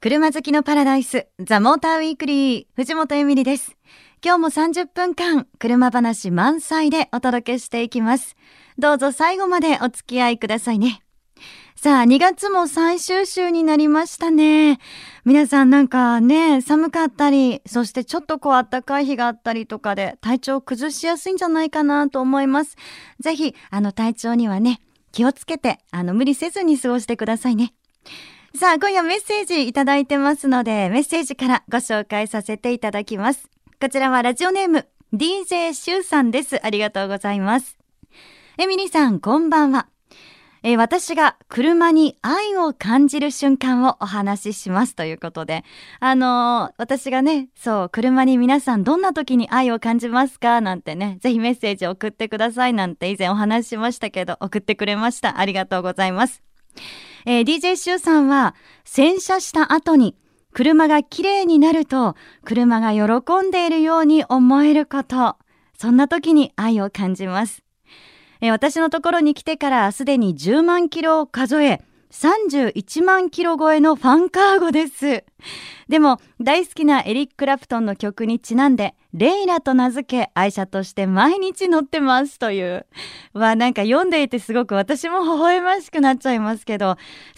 車好きのパラダイス、ザ・モーターウィークリー、藤本エミリです。今日も30分間、車話満載でお届けしていきます。どうぞ最後までお付き合いくださいね。さあ、2月も最終週になりましたね。皆さんなんかね、寒かったり、そしてちょっとこう暖かい日があったりとかで、体調崩しやすいんじゃないかなと思います。ぜひ、あの体調にはね、気をつけて、あの無理せずに過ごしてくださいね。さあ、今夜メッセージいただいてますので、メッセージからご紹介させていただきます。こちらはラジオネーム、DJ シュウさんです。ありがとうございます。エミリーさん、こんばんは。えー私が車に愛を感じる瞬間をお話ししますということで、あのー私がね、そう、車に皆さんどんな時に愛を感じますか？なんてね、ぜひメッセージ送ってくださいなんて以前お話ししましたけど、送ってくれました。ありがとうございます。えー DJ シューさんは洗車した後に車が綺麗になると車が喜んでいるように思えること。そんな時に愛を感じます。えー私のところに来てからすでに10万キロを数え、31万キロ超えのファンカーゴです。でも大好きなエリック・クラプトンの曲にちなんで、レイラと名付け愛車として毎日乗ってますという。わ、なんか読んでいてすごく私も微笑ましくなっちゃいますけど、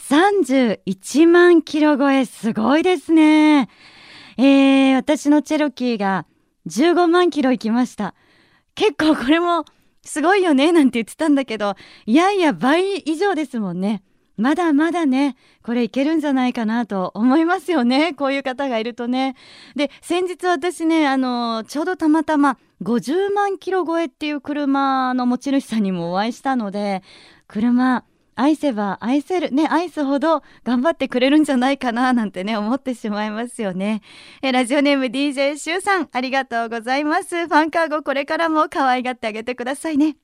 31万キロ超えすごいですね。えー、私のチェロキーが15万キロ行きました。結構これもすごいよねなんて言ってたんだけど、いやいや倍以上ですもんね。まだまだね、これいけるんじゃないかなと思いますよね。こういう方がいるとね。で、先日私ね、あの、ちょうどたまたま50万キロ超えっていう車の持ち主さんにもお会いしたので、車、愛せば愛せる、ね、愛すほど頑張ってくれるんじゃないかななんてね、思ってしまいますよね。え、ラジオネーム DJ シュウさん、ありがとうございます。ファンカーゴこれからも可愛がってあげてくださいね。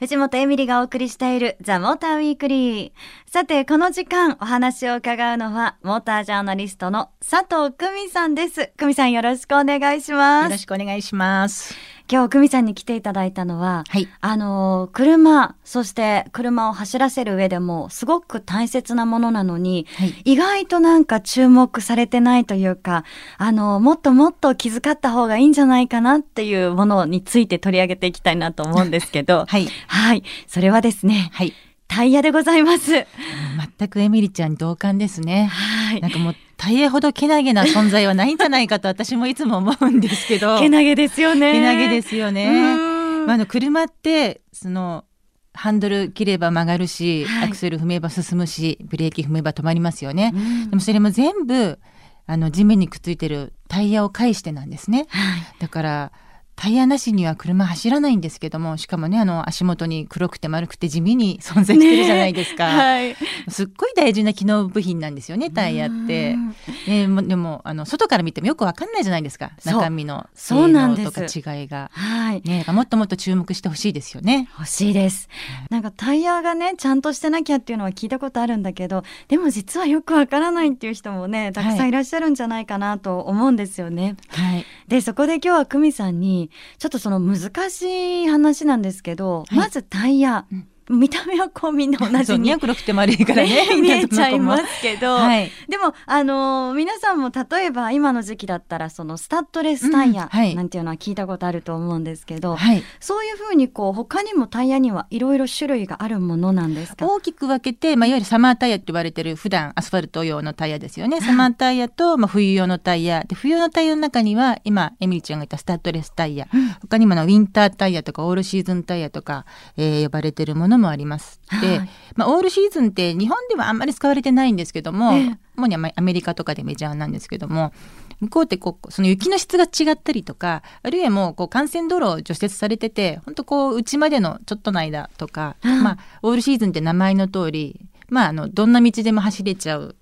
藤本エミリがお送りしているザ・モーターウィークリー。さて、この時間お話を伺うのは、モータージャーナリストの佐藤久美さんです。久美さんよろしくお願いします。よろしくお願いします。今日久美さんに来ていただいたのは、はい。あのー車、そして車を走らせる上でもすごく大切なものなのに、はい。意外となんか注目されてないというか、あの、もっともっと気遣った方がいいんじゃないかなっていうものについて取り上げていきたいなと思うんですけど、はい。はい。それはですね、はい。タイヤでございます。全くエミリちゃんに同感ですね。はいな。んかもうタイヤほどけなげな存在はないんじゃないかと私もいつも思うんですけど。けなげですよね。けなげですようね。まあ、あの車ってそのハンドル切れば曲がるし、はいアクセル踏めば進むしブレーキ踏めば止まりますよね。うんでもそれも全部あの地面にくっついてるタイヤを介してなんですね。はい。だからタイヤなしには車走らないんですけどもしかもねあの足元に黒くて丸くて地味に存在してるじゃないですか、はい。すっごい大事な機能部品なんですよねタイヤってう。んね、もでもあの外から見てもよくわかんないじゃないですか中身のそう性なんで能とすか違いが。はい。ね、もっともっと注目してほしいですよね。欲しいです。なんかタイヤがね、ちゃんとしてなきゃっていうのは聞いたことあるんだけど、でも実はよくわからないっていう人もね、たくさんいらっしゃるんじゃないかなと思うんですよね。はい、で、そこで今日は久美さんに、ちょっとその難しい話なんですけど、はい。まずタイヤ、うん見た目はこうみんな同じにね黒くて丸いからねね見えちゃいますすけど、はい、でも、あのー皆さんも例えば今の時期だったらそのスタッドレスタイヤなんていうのは聞いたことあると思うんですけど、はい、そういうふうにこう他にもタイヤにはいろいろ種類があるものなんですか？大きく分けて、まあ、いわゆるサマータイヤって言われてる普段アスファルト用のタイヤですよね。サマータイヤと、まあ、冬用のタイヤ。で冬用のタイヤの中には今エミリちゃんが言ったスタッドレスタイヤ、うん。他にもあのウィンタータイヤとかオールシーズンタイヤとか、えー呼ばれてるものもあります。で、はい。まあ、オールシーズンって日本ではあんまり使われてないんですけども、ええ。主にアメリカとかでメジャーなんですけども向こうってこうその雪の質が違ったりとかあるいはもうこう幹線道路を除雪されてて本当こう内までのちょっとの間とか、うんまあ、オールシーズンって名前の通り、まあ、あのどんな道でも走れちゃう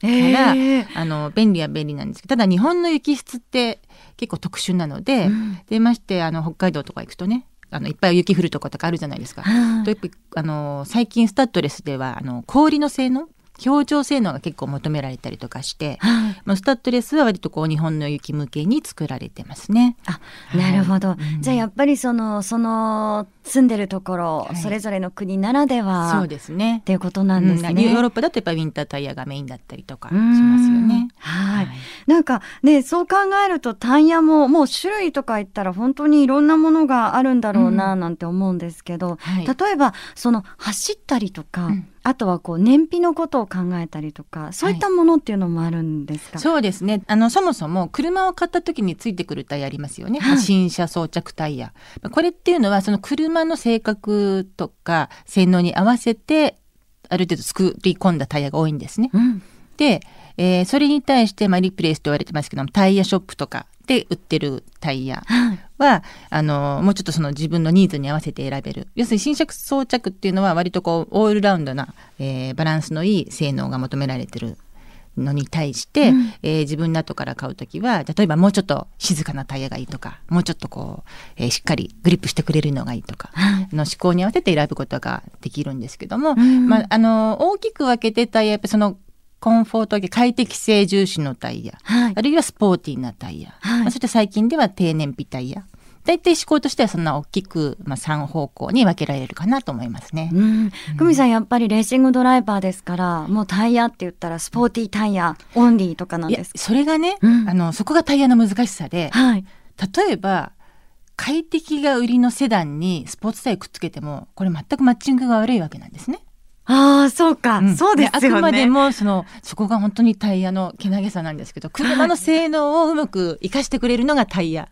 から、えーあの便利は便利なんですけどただ日本の雪質って結構特殊なので、うん。でましてあの北海道とか行くとねあのいっぱい雪降るとことかあるじゃないですか。はいとやっぱりあの最近スタッドレスではあの氷の性能表情性能が結構求められたりとかして、はい。まあ、スタッドレスは割とこう日本の雪向けに作られてますね。あなるほど、うん。じゃあやっぱりそのその住んでるところ、はい。それぞれの国ならではそうですね。っ。ていうことなんですうん。ね。ヨーロッパだとやっぱりウィンタータイヤがメインだったりとかしますよね。かねそう考えるとタイヤももう種類とか言ったら本当にいろんなものがあるんだろうななんて思うんですけど、はい。例えばその走ったりとか、うんあとはこう燃費のことを考えたりとかそういったものっていうのもあるんですか、そうですね。あのそもそも車を買った時についてくるタイヤありますよね、はい。新車装着タイヤ。これっていうのはその車の性格とか性能に合わせてある程度作り込んだタイヤが多いんですね。うん。で、えーそれに対して、まあ、リプレイスと言われてますけどもタイヤショップとかで売ってるタイヤはあのもうちょっとその自分のニーズに合わせて選べる。要するに新車装着っていうのは割とこうオールラウンドな、えーバランスのいい性能が求められてるのに対して、うん。えー自分の後から買う時は例えばもうちょっと静かなタイヤがいいとかもうちょっとこう、えーしっかりグリップしてくれるのがいいとかはい。の思考に合わせて選ぶことができるんですけども、うん。まあ、あの大きく分けてタイヤやっぱそのコンフォート系快適性重視のタイヤ。はい。あるいはスポーティーなタイヤ、はい。まあそして最近では低燃費タイヤ。大体思考としてはそんな大きく、まあ、3方向に分けられるかなと思いますね。うん、久美さんやっぱりレーシングドライバーですからもうタイヤって言ったらスポーティータイヤオンリーとかなんですか？それがね、うん。あのそこがタイヤの難しさではい。例えば快適が売りのセダンにスポーツタイヤくっつけてもこれ全くマッチングが悪いわけなんですね。ああそうか、ん。そうですよね。あくまでもそのそこが本当にタイヤのけなげさなんですけど 車の性能をうまく生かしてくれるのがタイヤ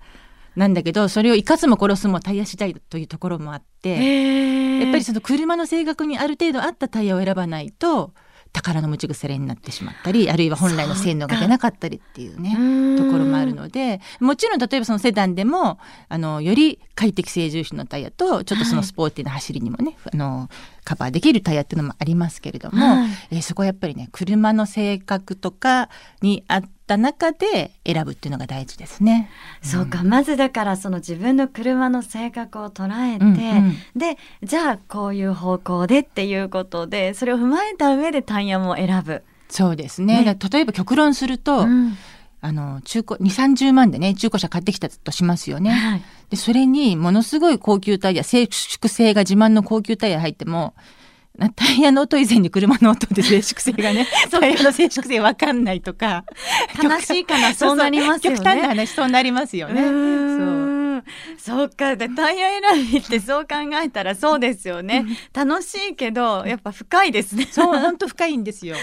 なんだけど それを生かすも殺すもタイヤ次第というところもあってやっぱりその車の性格にある程度合ったタイヤを選ばないと宝の持ち腐れになってしまったりあるいは本来の性能が出なかったりっていうねうんところもあるのでもちろん例えばそのセダンでもあのより快適性重視のタイヤとちょっとそのスポーティーな走りにもね、あのカバーできるタイヤっていうのもありますけれども、はい。えーそこはやっぱりね車の性格とかに合った中で選ぶっていうのが大事ですね。そうか、まずだからその自分の車の性格を捉えて、うんうん。でじゃあこういう方向でっていうことでそれを踏まえた上でタイヤも選ぶ。そうですね。ね。例えば極論すると、うん。あの中古2 3 0万でね中古車買ってきたとしますよね。はいでそれにものすごい高級タイヤ静粛性が自慢の高級タイヤ入ってもなタイヤの音以前に車の音で 静粛性がね タイヤの静粛性わかんないとか悲しいかなそうなりますよね。極端な話そうなりますよね。うそう そうかでタイヤ選びってそう考えたらそうですよね。楽しいけどやっぱ深いですね。そう本当深いんですよ。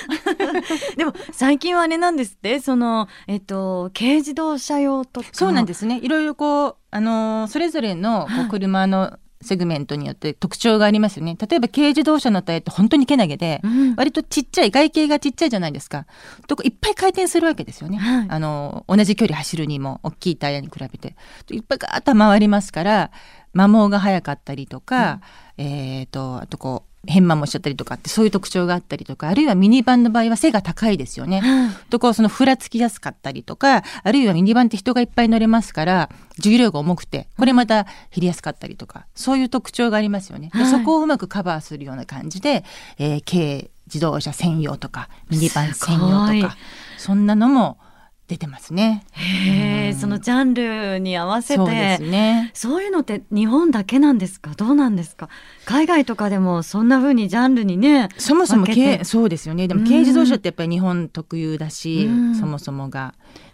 でも最近はあれなんですって？そのえっと軽自動車用とか。そうなんですね。いろいろこう、あのーそれぞれの車のセグメントによって特徴がありますよね。例えば軽自動車のタイヤって本当にけなげで、うん割とちっちゃい、外形がちっちゃいじゃないですか。とこいっぱい回転するわけですよね。はいあのー同じ距離走るにも大きいタイヤに比べて。いっぱいガーッと回りますから、摩耗が早かったりとか、えっ、と、あとこう、変摩耗しちゃったりとかってそういう特徴があったりとかあるいはミニバンの場合は背が高いですよね。はいとこうそのふらつきやすかったりとかあるいはミニバンって人がいっぱい乗れますから重量が重くてこれまた減りやすかったりとかそういう特徴がありますよね。ではいそこをうまくカバーするような感じで、えー軽自動車専用とかミニバン専用とかそんなのも出てますね。へえ、うん。そのジャンルに合わせて。そうですね。そういうのって日本だけなんですか？どうなんですか？海外とかでもそんな風にジャンルにねそもそもそうですよね。でもうん。軽自動車ってやっぱり日本特有だし、うん。そもそもが。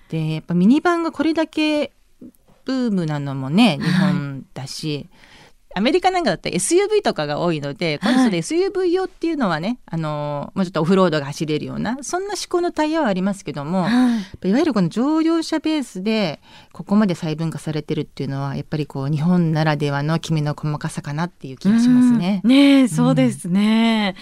でやっぱミニバンがこれだけブームなのもね日本だし、アメリカなんかだったら SUV とかが多いので今度それ SUV 用っていうのはね、あのもうちょっとオフロードが走れるようなそんな思考のタイヤはありますけども、はいいわゆるこの乗用車ベースでここまで細分化されてるっていうのはやっぱりこう日本ならではのきめの細かさかなっていう気がしますねう。んねえそうですね。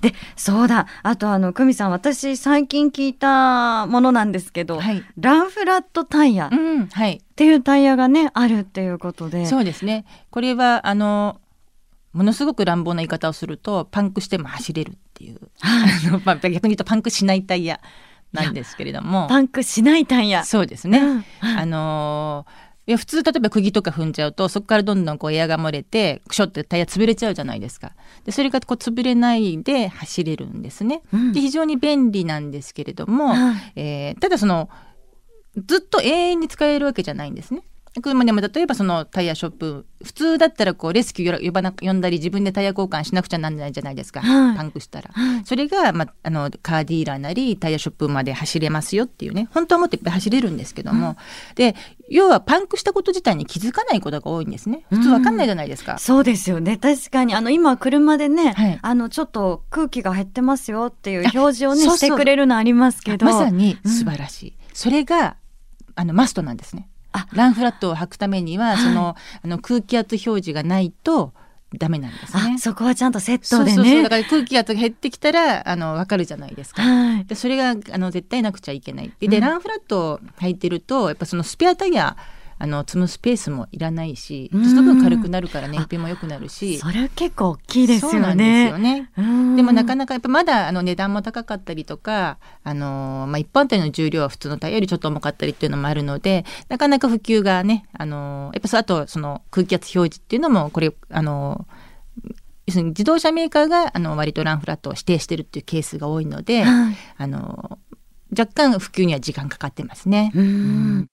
でそうだ。あとあの久美さん私最近聞いたものなんですけど、はい、ランフラットタイヤ。っうん、はい。ていうタイヤがねあるっていうことで。そうですね。これはあのものすごく乱暴な言い方をするとパンクしても走れるっていう、あのまあ、逆に言うとパンクしないタイヤなんですけれども。パンクしないタイヤ。そうですね。うんはい。あのいや普通例えば釘とか踏んじゃうとそこからどんどんこうエアが漏れてクショってタイヤ潰れちゃうじゃないですか。でそれがこう潰れないで走れるんですね。うんで非常に便利なんですけれども、はいえーただそのずっと永遠に使えるわけじゃないんですね。車でも例えばそのタイヤショップ普通だったらこうレスキュー呼ばな呼んだり自分でタイヤ交換しなくちゃなんないじゃないですか、はい。パンクしたら、はい。それが、まあ、あのカーディーラーなりタイヤショップまで走れますよっていうね。本当はもっといっぱい走れるんですけども、で要はパンクしたこと自体に気づかないことが多いんですね。普通わかんないじゃないですか。そうですよね。確かに、あの、今、車でね、はい。あの、ちょっと空気が減ってますよっていう表示をね、してくれるのありますけど。まさに素晴らしい、それがあのマストなんですね。あランフラットを履くためには、はいそのあの空気圧表示がないとダメなんですねあ、そこはちゃんとセットでね。そうそうだから空気圧が減ってきたらあの分かるじゃないですか。はい。でそれがあの絶対なくちゃいけない。で、うんランフラットを履いてるとやっぱそのスペアタイヤあの積むスペースもいらないし、うんその分軽くなるから燃費も良くなるし。それ結構大きいですそうなんよね。ですよね。うんでもなかなかやっぱまだあの値段も高かったりとか、あのーまあ、一般店の重量は普通のタイヤよりちょっと重かったりっていうのもあるのでなかなか普及がね、あのーやっぱそうあとその空気圧表示っていうのもこれ、あのー要するに自動車メーカーがあの割とランフラットを指定してるっていうケースが多いので、はいあのー若干普及には時間かかってますね。うん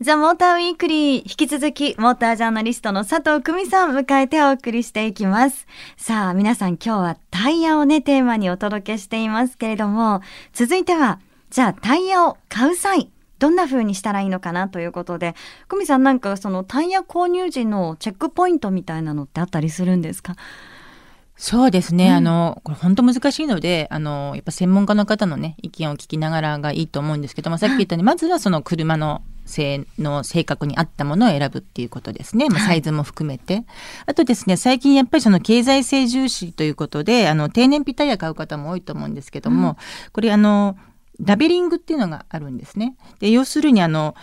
ザ・モーターウィークリー、引き続き、モータージャーナリストの佐藤久美さん迎えてお送りしていきます。さあ、皆さん今日はタイヤをね、テーマにお届けしていますけれども、続いては、じゃあタイヤを買う際、どんな風にしたらいいのかなということで、久美さんなんかそのタイヤ購入時のチェックポイントみたいなのってあったりするんですか？そうですね、うん。あのこれ本当難しいのであのやっぱ専門家の方のね意見を聞きながらがいいと思うんですけどもさっき言ったようにまずはその車の性能性格に合ったものを選ぶっていうことですね、まあ、はい。サイズも含めて、あとですね最近やっぱりその経済性重視ということであの低燃費タイヤ買う方も多いと思うんですけども、うん。これあのラベリングっていうのがあるんですね。で要するにあの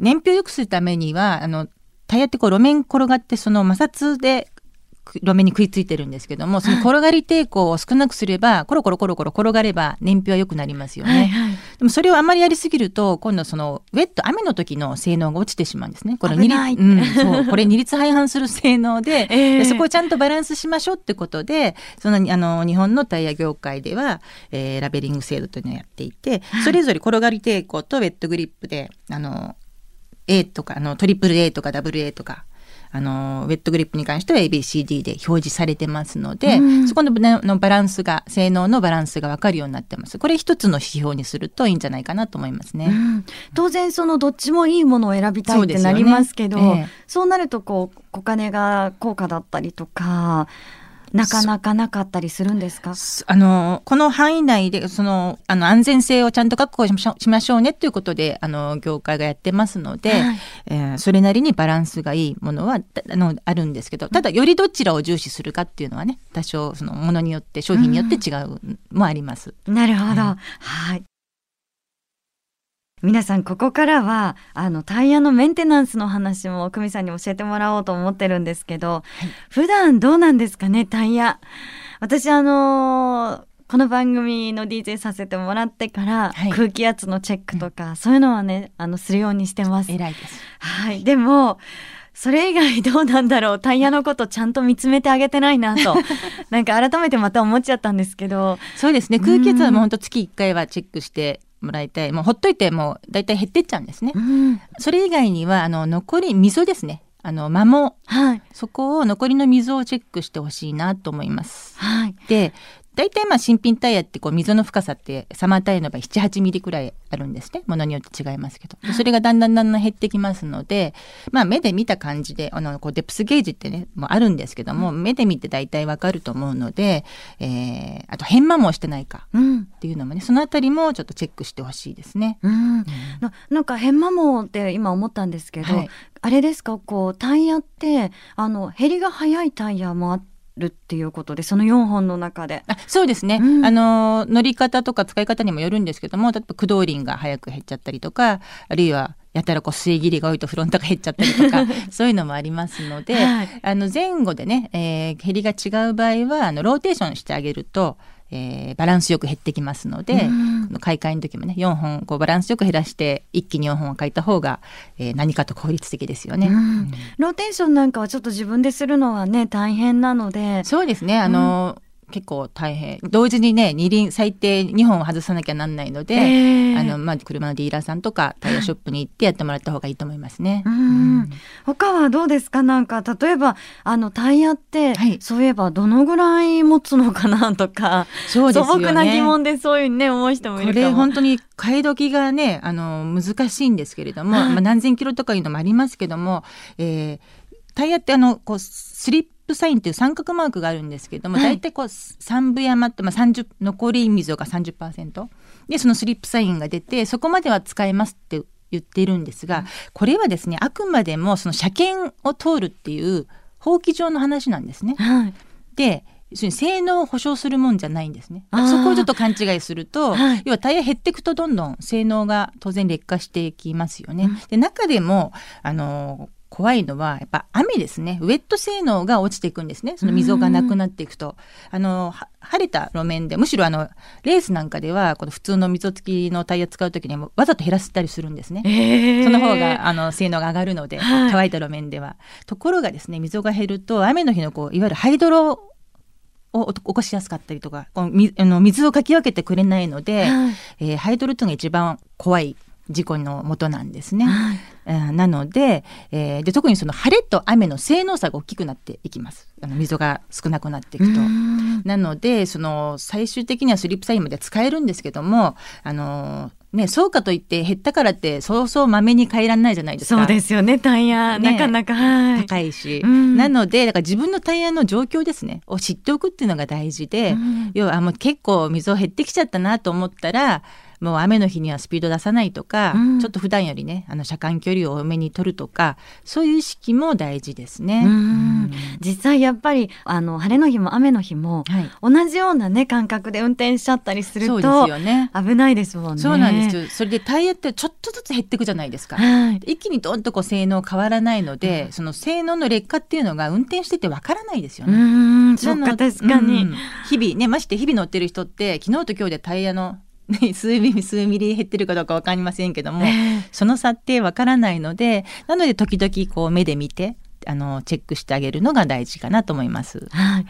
燃費を良くするためにはあのタイヤってこう路面転がってその摩擦でく路面に食いついてるんですけどもその転がり抵抗を少なくすればコロコロコロコロ転がれば燃費は良くなりますよね。はいはい。でもそれをあまりやりすぎると今度そのウェット雨の時の性能が落ちてしまうんですね。これ危ない二律うん、そうこれ二律背反する性能で,、ええでそこをちゃんとバランスしましょうってことでそのあの日本のタイヤ業界では、えーラベリング制度というのをやっていてそれぞれ転がり抵抗とウェットグリップであの A とかあのトリプル A とかダブル A とか。あのウェットグリップに関しては ABCD で表示されてますので、うん。そこのねのバランスが性能のバランスが分かるようになってます。これ一つの指標にするといいんじゃないかなと思いますね。うん。当然そのどっちもいいものを選びたいってなりますけどそう,、ええ。なるとこうお金が高価だったりとかなかなかなかったりするんですか？すあのこの範囲内でそのあの安全性をちゃんと確保しましょうねということであの業界がやってますので、はい。えーそれなりにバランスがいいものはたあのあるんですけどただよりどちらを重視するかっていうのはね多少そのものによって商品によって違うもあります。なるほど、ははい皆さんここからはあのタイヤのメンテナンスの話も久美さんに教えてもらおうと思ってるんですけど、普段どうなんですかねタイヤ。私あのーこの番組の DJ させてもらってから、はい。空気圧のチェックとか、そういうのはねあのするようにしてます。偉いです。はい、でもそれ以外どうなんだろう。タイヤのことちゃんと見つめてあげてないなと。なんか改めてまた思っちゃったんですけど。そうですね。空気圧はもう本当月1回はチェックしてもらいたい。もうほっといてもうだいたい減ってっちゃうんですね。うん。それ以外にはあの残り溝ですね。あの摩耗はい。そこを残りの溝をチェックしてほしいなと思います。はい。で大体まあ新品タイヤってこう溝の深さってサマータイヤの場合78ミリくらいあるんですね。ものによって違いますけど。でそれがだんだんだんだん減ってきますので、まあ、目で見た感じであのこうデプスゲージってねもうあるんですけども、目で見て大体わかると思うので、えーあと変摩耗してないかうん。っていうのもねそのあたりもちょっとチェックしてほしいですね。うん、ななんか変摩耗って今思ったんですけど、はい。あれですか？こうタイヤってあの減りが早いタイヤもあるっていうことでその4本の中で。あそうですね、うん。あの乗り方とか使い方にもよるんですけども例えば駆動輪が早く減っちゃったりとかあるいはやたらこう水切りが多いとフロントが減っちゃったりとか そういうのもありますので、はい。あの前後でね、えー減りが違う場合はあのローテーションしてあげると、えーバランスよく減ってきますので、うん。買い替えの時もね4本こうバランスよく減らして一気に4本を買いた方が、えー何かと効率的ですよね。うん。ローテーションなんかはちょっと自分でするのはね大変なので。そうですね。あの、結構大変。同時にね二輪最低2本外さなきゃなんないので、えーあのまあ、車のディーラーさんとかタイヤショップに行ってやってもらった方がいいと思いますね。うん。他はどうですか？なんか例えばあのタイヤって、はい。そういえばどのぐらい持つのかなとかそうですよね。素朴な疑問でそういうね思う人もいこれるかも。本当に買い時がねあの難しいんですけれども、はいまあ、何千キロとかいうのもありますけども、えータイヤってあのこうスリップサインっていう三角マークがあるんですけども、はい。大体こう三分山って、まあ、30残り溝が30%でそのスリップサインが出てそこまでは使えますって言っているんですが、これはですねあくまでもその車検を通るっていう法規上の話なんですね。はい。で要するに性能を保証するもんじゃないんですね。そこをちょっと勘違いすると、はい。要はタイヤ減っていくとどんどん性能が当然劣化していきますよね。うん。で中でもあの怖いのはやっぱ雨ですね。ウェット性能が落ちていくんですね。その溝がなくなっていくと。あのは晴れた路面でむしろあのレースなんかではこの普通の溝付きのタイヤ使う時にもわざと減らしたりするんですね。えー。その方があの性能が上がるので、はい。乾いた路面では。ところがですね溝が減ると雨の日のこういわゆるハイドロを起こしやすかったりとかこのみあの水をかき分けてくれないので、はい。えーハイドロというのが一番怖い事故の元なんですね。はい。えーなので,、えーで特にその晴れと雨の性能差が大きくなっていきます。あの溝が少なくなっていくと。うん。なのでその最終的にはスリップサインまで使えるんですけどもあのねそうかといって減ったからってそうそうまめに変えられないじゃないですか。そうですよね。タイヤ、ね。なかなかはい。高いし、うん。なのでだから自分のタイヤの状況ですね。を知っておくっていうのが大事で、うん。要はあもう結構溝減ってきちゃったなと思ったらもう雨の日にはスピード出さないとか、うんちょっと普段よりねあの車間距離を多めに取るとかそういう意識も大事ですね。うんうん実際やっぱりあの晴れの日も雨の日もはい、同じようなね感覚で運転しちゃったりするそうとですよね。危ないですもんね。そうなんですよ。それでタイヤってちょっとずつ減っていくじゃないですか。はい。一気にどんとこう性能変わらないので、その性能の劣化っていうのが運転しててわからないですようね。ーん、確かに。うん日々ねまして日々乗ってる人って昨日と今日でタイヤの、ね、数ミリ数ミリ減ってるかどうかわかりませんけども、ええその差ってわからないのでなので時々こう目で見てあのチェックしてあげるのが大事かなと思います。はい。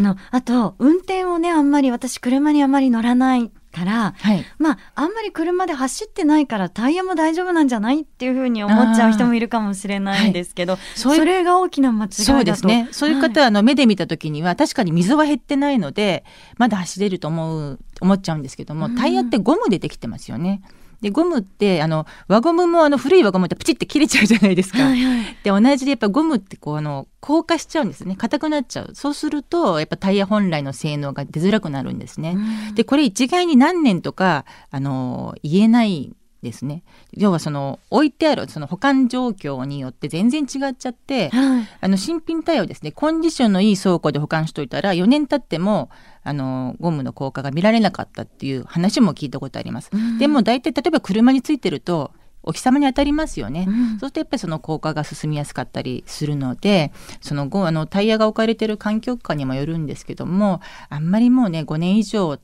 あの、あと、運転をね、あんまり、私、車にあんまり乗らないから、はい、まあ、あんまり車で走ってないから、タイヤも大丈夫なんじゃないっていうふうに思っちゃう人もいるかもしれないんですけど、そういうそれが大きな間違いだと。そうですね。そういう方はあの目で見た時には確かに溝は減ってないのでまだ走れると思う思っちゃうんですけどもうんタイヤってゴムでできてますよね。でゴムってあの輪ゴムもあの古い輪ゴムってプチって切れちゃうじゃないですか。はいはい。で同じでやっぱゴムってこうあの硬化しちゃうんですね硬くなっちゃうそうするとやっぱタイヤ本来の性能が出づらくなるんですね。うんでこれ一概に何年とかあの言えないですね要はその置いてあるその保管状況によって全然違っちゃってはい。あの新品タイヤをですねコンディションのいい倉庫で保管しといたら4年経ってもあのゴムの効果が見られなかったっていう話も聞いたことあります。うんでも大体例えば車についてるとお日様に当たりますよね。うんそうするとやっぱりその効果が進みやすかったりするのでそのゴあのタイヤが置かれてる環境下にもよるんですけどもあんまりもうね5年以上経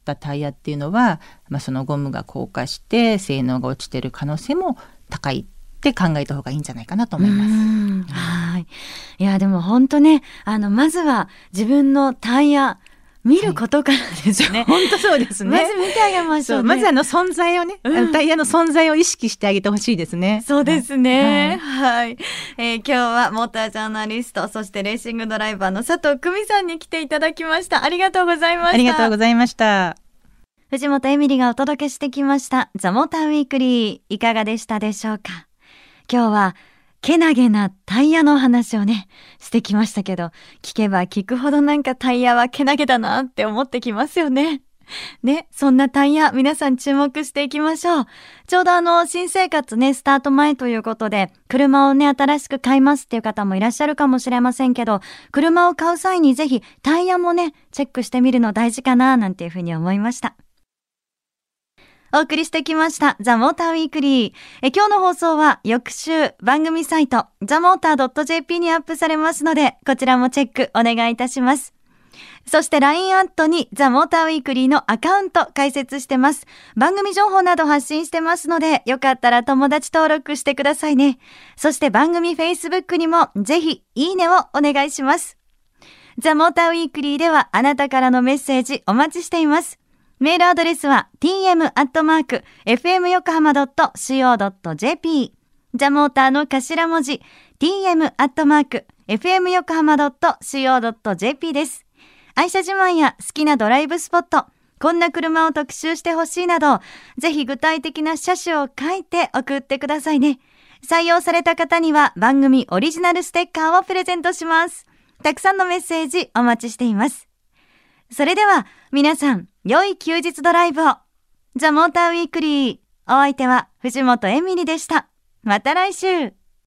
ったタイヤっていうのは、まあ、そのゴムが硬化して性能が落ちてる可能性も高いって考えた方がいいんじゃないかなと思います。はい。いや、でも本当ね、あの、まずは自分のタイヤ、見ることからですね。本当そうですまず見てあげましょう、ね。まずあの存在をね、うんタイヤの存在を意識してあげてほしいですね。そうですね。はい、えー今日はモータージャーナリスト、そしてレーシングドライバーの佐藤久美さんに来ていただきました。ありがとうございました。ありがとうございました。藤本エミリがお届けしてきました。ザ・モーターウィークリー。いかがでしたでしょうか今日は、けなげなタイヤの話をね、してきましたけど、聞けば聞くほどなんかタイヤはけなげだなって思ってきますよね。ね、そんなタイヤ、皆さん注目していきましょう。ちょうどあの、新生活ね、スタート前ということで、車をね、新しく買いますっていう方もいらっしゃるかもしれませんけど、車を買う際にぜひタイヤもね、チェックしてみるの大事かな、なんていうふうに思いました。お送りしてきました、ザ・モーターウィークリー。え今日の放送は翌週番組サイト、ザ・モーター .jp にアップされますので、こちらもチェックお願いいたします。そして LINE アットにザ・モーターウィークリーのアカウント開設してます。番組情報など発信してますので、よかったら友達登録してくださいね。そして番組 Facebook にもぜひいいねをお願いします。ザ・モーターウィークリーではあなたからのメッセージお待ちしています。メールアドレスは tm.fmyokohama.co.jp ザ・モーターの頭文字 tm.fmyokohama.co.jp です。愛車自慢や好きなドライブスポット、こんな車を特集してほしいなど、ぜひ具体的な車種を書いて送ってくださいね。採用された方には番組オリジナルステッカーをプレゼントします。たくさんのメッセージお待ちしています。それでは皆さん、良い休日ドライブを。ザ・モーターウィークリー。お相手は藤本エミリでした。また来週。